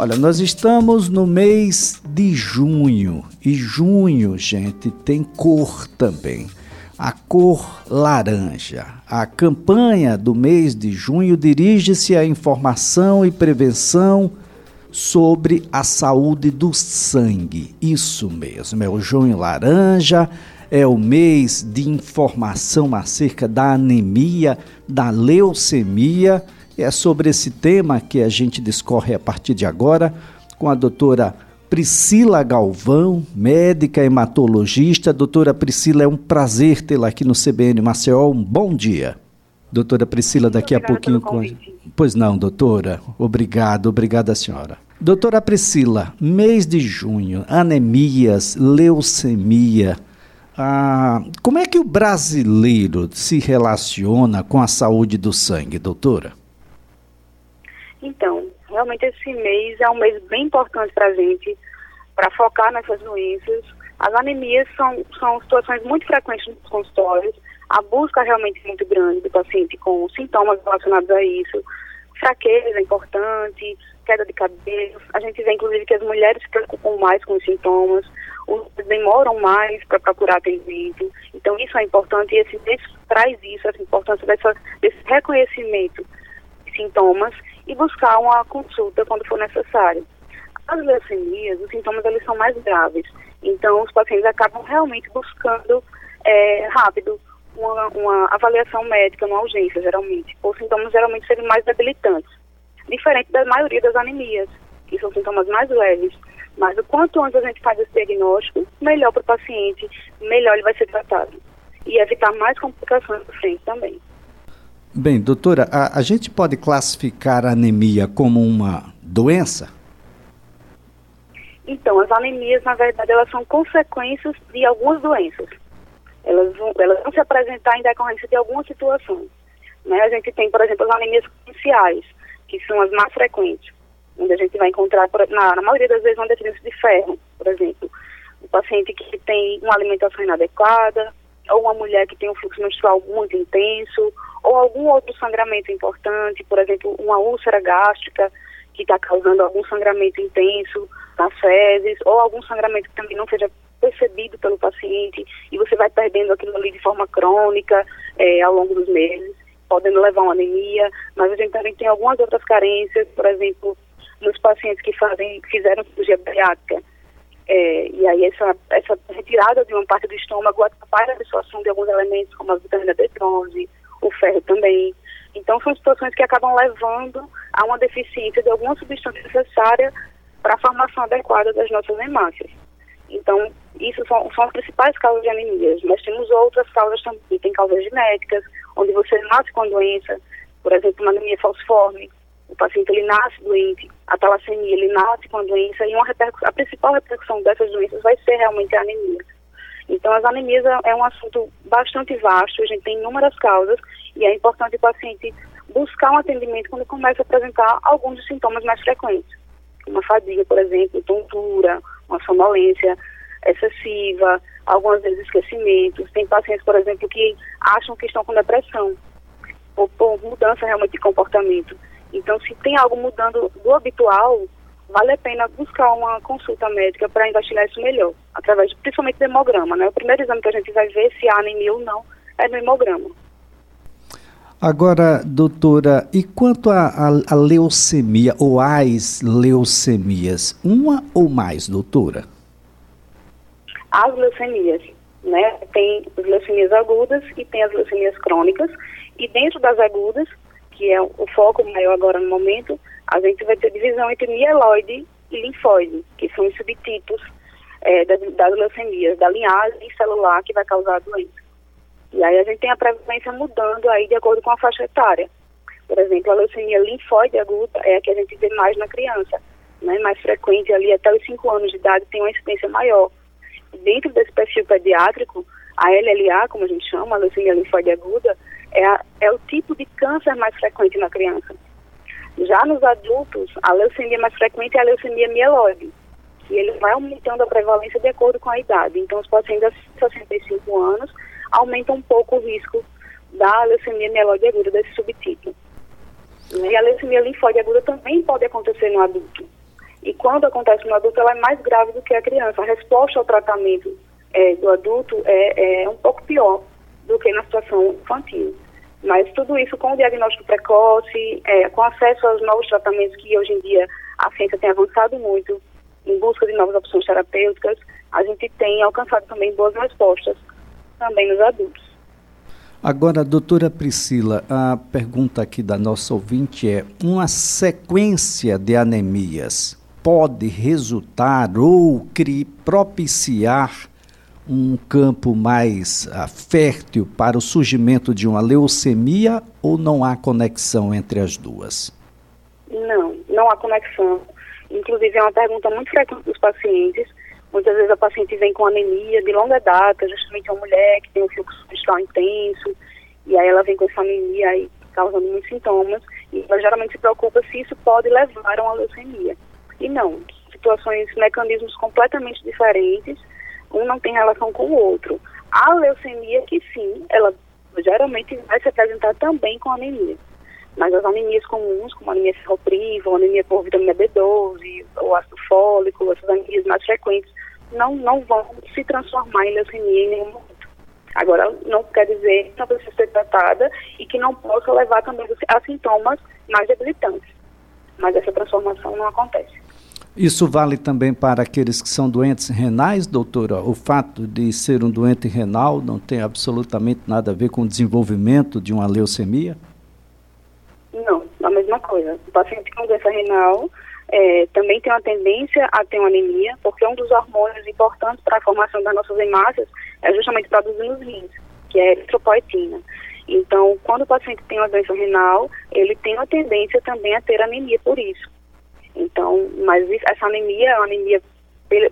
Olha, nós estamos no mês de junho e junho, gente, tem cor também. A cor laranja. A campanha do mês de junho dirige-se à informação e prevenção sobre a saúde do sangue. Isso mesmo, é o junho laranja, é o mês de informação acerca da anemia, da leucemia é sobre esse tema que a gente discorre a partir de agora com a doutora Priscila Galvão, médica hematologista. Doutora Priscila, é um prazer tê-la aqui no CBN Maceió. Um bom dia. Doutora Priscila, daqui a pouquinho. Pois não, doutora. Obrigado, obrigada, senhora. Doutora Priscila, mês de junho, anemias, leucemia. Ah, como é que o brasileiro se relaciona com a saúde do sangue, doutora? Então, realmente esse mês é um mês bem importante para a gente, para focar nessas doenças. As anemias são, são situações muito frequentes nos consultórios, a busca realmente é muito grande do paciente com sintomas relacionados a isso, fraqueza é importante, queda de cabelo. A gente vê, inclusive, que as mulheres se preocupam mais com os sintomas, os demoram mais para procurar atendimento. Então, isso é importante e esse mês traz isso, essa importância dessa, desse reconhecimento sintomas e buscar uma consulta quando for necessário. As leucemias, os sintomas eles são mais graves, então os pacientes acabam realmente buscando é, rápido uma, uma, avaliação médica uma urgência, geralmente, por sintomas geralmente serem mais debilitantes, diferente da maioria das anemias, que são sintomas mais leves. Mas o quanto antes a gente faz esse diagnóstico, melhor para o paciente, melhor ele vai ser tratado. E evitar mais complicações na frente também. Bem, doutora, a, a gente pode classificar a anemia como uma doença? Então, as anemias, na verdade, elas são consequências de algumas doenças. Elas vão, elas vão se apresentar em decorrência de alguma situação. Né? A gente tem, por exemplo, as anemias iniciais, que são as mais frequentes, onde a gente vai encontrar, na, na maioria das vezes, uma deficiência de ferro, por exemplo. O paciente que tem uma alimentação inadequada, ou uma mulher que tem um fluxo menstrual muito intenso, ou algum outro sangramento importante, por exemplo, uma úlcera gástrica que está causando algum sangramento intenso nas fezes, ou algum sangramento que também não seja percebido pelo paciente e você vai perdendo aquilo ali de forma crônica é, ao longo dos meses, podendo levar uma anemia, mas a gente também tem algumas outras carências, por exemplo, nos pacientes que fazem, fizeram cirurgia bariátrica, é, e aí essa, essa retirada de uma parte do estômago atrapalha a absorção de alguns elementos, como a vitamina B12, o ferro também. Então, são situações que acabam levando a uma deficiência de alguma substância necessária para a formação adequada das nossas hemácias. Então, isso são, são as principais causas de anemias. Nós temos outras causas também, tem causas genéticas, onde você nasce com a doença, por exemplo, uma anemia falciforme, o paciente ele nasce doente, a talassemia, ele nasce com a doença, e uma a principal repercussão dessas doenças vai ser realmente a anemia. Então, as anemias é, é um assunto bastante vasto, a gente tem inúmeras causas e é importante o paciente buscar um atendimento quando começa a apresentar alguns dos sintomas mais frequentes, como a fadiga, por exemplo, tontura, uma sonolência excessiva, algumas vezes esquecimentos. Tem pacientes, por exemplo, que acham que estão com depressão, ou por mudança realmente de comportamento. Então, se tem algo mudando do habitual, vale a pena buscar uma consulta médica para investigar isso melhor, através de, principalmente do hemograma, né? O primeiro exame que a gente vai ver se há anemia ou não é no hemograma. Agora, doutora, e quanto à leucemia ou às leucemias, uma ou mais, doutora? As leucemias, né? Tem as leucemias agudas e tem as leucemias crônicas, e dentro das agudas, que é o foco maior agora no momento, a gente vai ter divisão entre mieloide e linfóide, que são os subtipos é, das, das leucemias, da linhagem celular que vai causar a doença. E aí a gente tem a prevalência mudando aí de acordo com a faixa etária. Por exemplo, a leucemia linfóide aguda é a que a gente vê mais na criança, né, mais frequente ali até os 5 anos de idade tem uma incidência maior. Dentro desse perfil pediátrico, a LLA, como a gente chama, a leucemia linfóide aguda, é, a, é o tipo de câncer mais frequente na criança. Já nos adultos, a leucemia mais frequente é a leucemia mieloide, que ele vai aumentando a prevalência de acordo com a idade. Então, os pacientes de 65 anos aumentam um pouco o risco da leucemia mieloide aguda, desse subtipo. E a leucemia linfóide aguda também pode acontecer no adulto. E quando acontece no adulto, ela é mais grave do que a criança. A resposta ao tratamento é, do adulto é, é um pouco pior do que na situação infantil. Mas tudo isso com o diagnóstico precoce, é, com acesso aos novos tratamentos que hoje em dia a ciência tem avançado muito, em busca de novas opções terapêuticas, a gente tem alcançado também boas respostas também nos adultos. Agora, doutora Priscila, a pergunta aqui da nossa ouvinte é: uma sequência de anemias pode resultar ou propiciar um campo mais uh, fértil para o surgimento de uma leucemia ou não há conexão entre as duas? Não, não há conexão. Inclusive, é uma pergunta muito frequente dos pacientes. Muitas vezes a paciente vem com anemia de longa data, justamente uma mulher que tem um fluxo menstrual intenso, e aí ela vem com essa anemia aí causando muitos sintomas, e ela geralmente se preocupa se isso pode levar a uma leucemia. E não, situações, mecanismos completamente diferentes, um não tem relação com o outro. A leucemia, que sim, ela geralmente vai se apresentar também com anemia. Mas as anemias comuns, como anemia ferropriva, anemia por vitamina B12, ou ácido fólico, essas anemias mais frequentes, não, não vão se transformar em leucemia em nenhum momento. Agora, não quer dizer que não precisa ser tratada e que não possa levar também a sintomas mais debilitantes. Mas essa transformação não acontece. Isso vale também para aqueles que são doentes renais, doutora? O fato de ser um doente renal não tem absolutamente nada a ver com o desenvolvimento de uma leucemia? Não, a mesma coisa. O paciente com doença renal é, também tem uma tendência a ter uma anemia, porque um dos hormônios importantes para a formação das nossas hemácias é justamente produzido nos rins, que é a eritropoetina. Então, quando o paciente tem uma doença renal, ele tem uma tendência também a ter anemia por isso. Então, mas essa anemia é uma anemia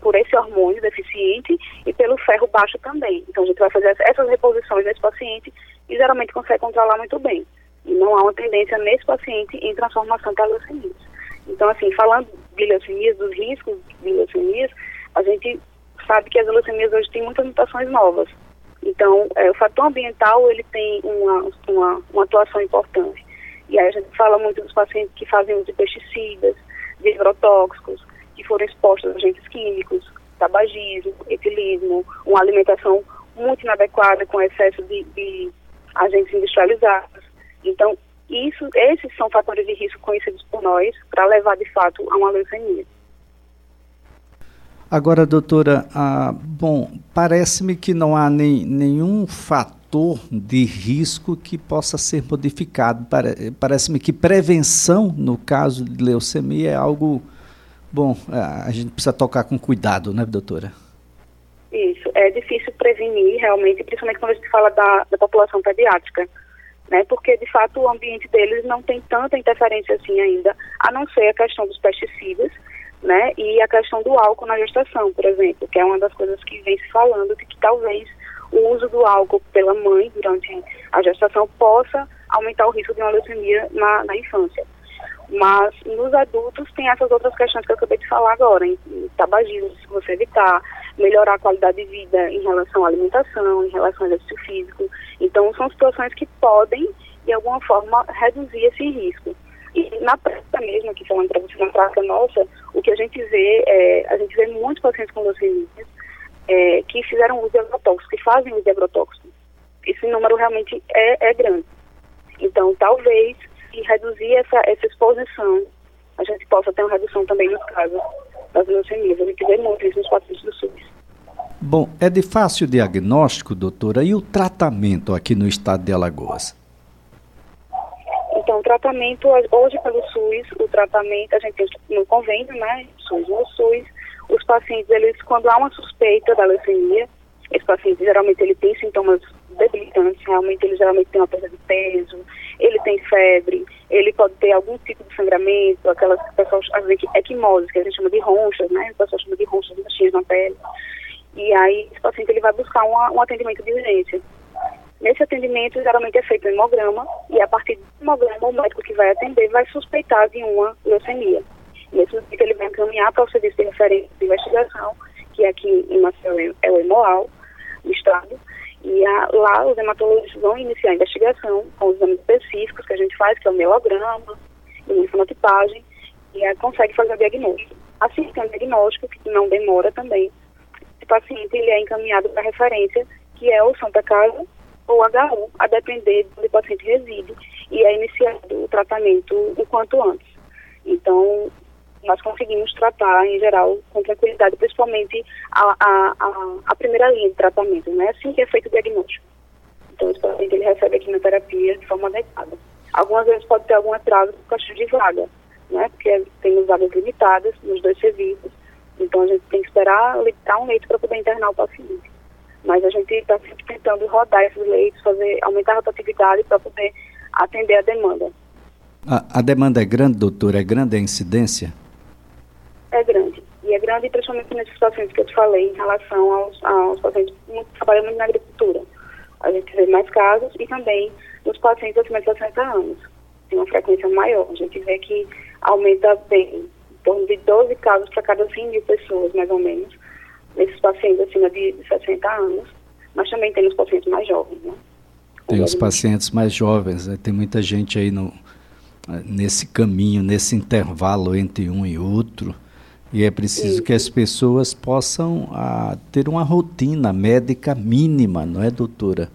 por esse hormônio deficiente e pelo ferro baixo também. Então, a gente vai fazer essas reposições nesse paciente e geralmente consegue controlar muito bem. E não há uma tendência nesse paciente em transformação para leucemias. Então, assim, falando de leucemias, dos riscos de leucemias, a gente sabe que as leucemias hoje têm muitas mutações novas. Então, é, o fator ambiental, ele tem uma, uma, uma atuação importante. E aí a gente fala muito dos pacientes que fazem uso de pesticidas, de agrotóxicos, que foram expostos a agentes químicos, tabagismo, etilismo, uma alimentação muito inadequada com excesso de, de agentes industrializados. Então, isso, esses são fatores de risco conhecidos por nós para levar de fato a uma leucemia. Agora, doutora, ah, bom, parece-me que não há nem, nenhum fator de risco que possa ser modificado. Parece-me que prevenção, no caso de leucemia, é algo. Bom, a gente precisa tocar com cuidado, né, doutora? Isso, é difícil prevenir realmente, principalmente quando a gente fala da, da população pediátrica né? Porque de fato o ambiente deles não tem tanta interferência assim ainda, a não ser a questão dos pesticidas, né? E a questão do álcool na gestação, por exemplo, que é uma das coisas que vem se falando de que talvez o uso do álcool pela mãe durante a gestação possa aumentar o risco de uma leucemia na, na infância. Mas nos adultos tem essas outras questões que eu acabei de falar agora, em, em tabagismo, se você evitar, melhorar a qualidade de vida em relação à alimentação, em relação ao exercício físico. Então, são situações que podem, de alguma forma, reduzir esse risco. E na prática mesmo, aqui falando para você, na prática nossa, o que a gente vê, é, a gente vê muitos pacientes com leucemias é, que fizeram uso de agrotóxicos, que fazem uso de agrotóxicos. Esse número realmente é, é grande. Então, talvez, se reduzir essa, essa exposição, a gente possa ter uma redução também nos casos das leucemias. A gente vê muito isso nos pacientes do SUS. Bom, é de fácil diagnóstico, doutora, e o tratamento aqui no estado de Alagoas? Então, o tratamento, hoje pelo SUS, o tratamento, a gente tem no convênio, né, SUS no SUS, os pacientes, eles, quando há uma suspeita da leucemia, esse paciente geralmente ele tem sintomas debilitantes, realmente ele geralmente tem uma perda de peso, ele tem febre, ele pode ter algum tipo de sangramento, aquelas pessoas, às vezes, equimoses, que a gente chama de ronchas, né, o pessoal chama de ronchas, manchinhas na pele. E aí, esse paciente ele vai buscar uma, um atendimento de urgência. Nesse atendimento, geralmente é feito um hemograma, e a partir do hemograma, o médico que vai atender vai suspeitar de uma leucemia. Nesse momento, ele vai encaminhar para o serviço de referência de investigação, que aqui em Maceió é o HEMOAL, do Estado, e a, lá os hematologistas vão iniciar a investigação com os exames específicos que a gente faz, que é o mielograma, imunofenotipagem, e a, consegue fazer o diagnóstico. Assim, tem um diagnóstico que não demora também. Esse paciente ele é encaminhado para referência, que é o Santa Casa ou HU, a depender do onde o paciente reside, e é iniciado o tratamento o quanto antes. Então, nós conseguimos tratar, em geral, com tranquilidade, principalmente a, a, a, a primeira linha de tratamento, né? Assim que é feito o diagnóstico. Então, esse paciente ele recebe a quimioterapia de forma adequada. Algumas vezes pode ter algum atraso por causa de vaga, né? Porque temos vagas limitadas nos dois serviços. Então, a gente tem que esperar limitar um leito para poder internar o paciente. Mas a gente está sempre tentando rodar esses leitos, fazer, aumentar a rotatividade para poder atender a demanda. A, a demanda é grande, doutor? É grande a incidência? É grande. E é grande principalmente nesses pacientes que eu te falei em relação aos, aos pacientes que trabalham muito na agricultura. A gente vê mais casos e também nos pacientes acima de 60 anos. Tem uma frequência maior. A gente vê que aumenta bem, em torno de 12 casos para cada 100 mil pessoas, mais ou menos, nesses pacientes acima de, de 60 anos. Mas também tem os pacientes mais jovens, né? Tem os pacientes mais jovens, né? tem muita gente aí no, nesse caminho, nesse intervalo entre um e outro. E é preciso que as pessoas possam ah, ter uma rotina médica mínima, não é, doutora?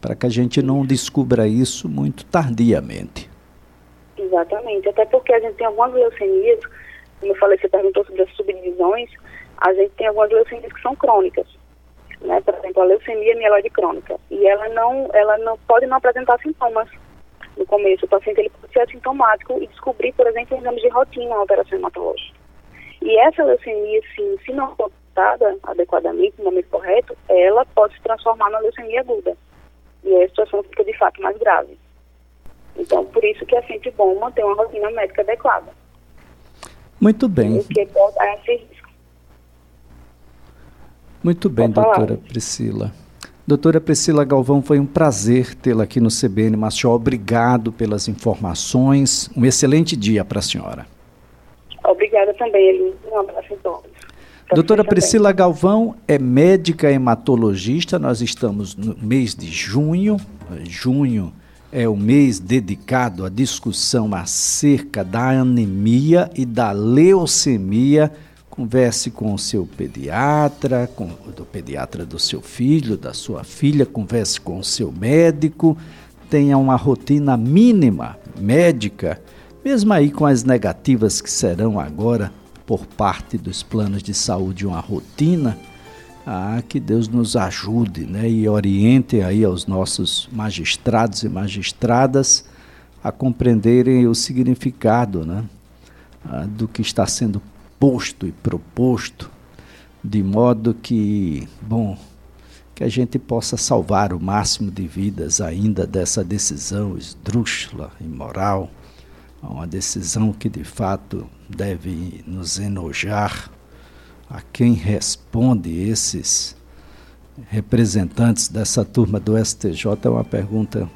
Para que a gente não descubra isso muito tardiamente. Exatamente, até porque a gente tem algumas leucemias, como eu falei, você perguntou sobre as subdivisões, a gente tem algumas leucemias que são crônicas. Né? Por exemplo, a leucemia mieloide crônica. E ela não, ela não pode não apresentar sintomas no começo. O paciente ele pode ser assintomático e descobrir, por exemplo, exames de rotina uma alteração hematológica. E essa leucemia, sim, se não for tratada adequadamente, no momento correto, ela pode se transformar na leucemia aguda. E aí a situação fica de fato mais grave. Então, por isso que é sempre bom manter uma rotina médica adequada. Muito bem. Porque pode esse risco. Muito bem, pode doutora. Priscila. Doutora Priscila Galvão, foi um prazer tê-la aqui no CBN Machó. Obrigado pelas informações. Um excelente dia para a senhora. Obrigada também, Eli. Um abraço a todos. Doutora Priscila Galvão é médica hematologista. Nós estamos no mês de junho. Junho é o mês dedicado à discussão acerca da anemia e da leucemia. Converse com o seu pediatra, com o pediatra do seu filho, da sua filha, converse com o seu médico, tenha uma rotina mínima médica mesmo aí com as negativas que serão agora por parte dos planos de saúde uma rotina, ah, que Deus nos ajude né, e oriente aí aos nossos magistrados e magistradas a compreenderem o significado né, ah, do que está sendo posto e proposto, de modo que, bom, que a gente possa salvar o máximo de vidas ainda dessa decisão esdrúxula, imoral, uma decisão que de fato deve nos enojar a quem responde esses representantes dessa turma do STJ é uma pergunta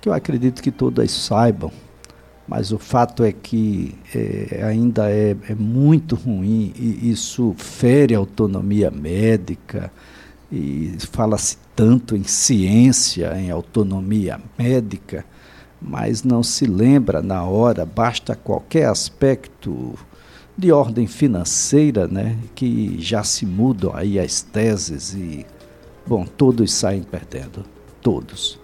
que eu acredito que todas saibam, mas o fato é que é, ainda é, é, muito ruim e isso fere a autonomia médica e fala-se tanto em ciência, em autonomia médica, mas não se lembra na hora, basta qualquer aspecto de ordem financeira, né, que já se mudam aí as teses e, bom, todos saem perdendo, todos.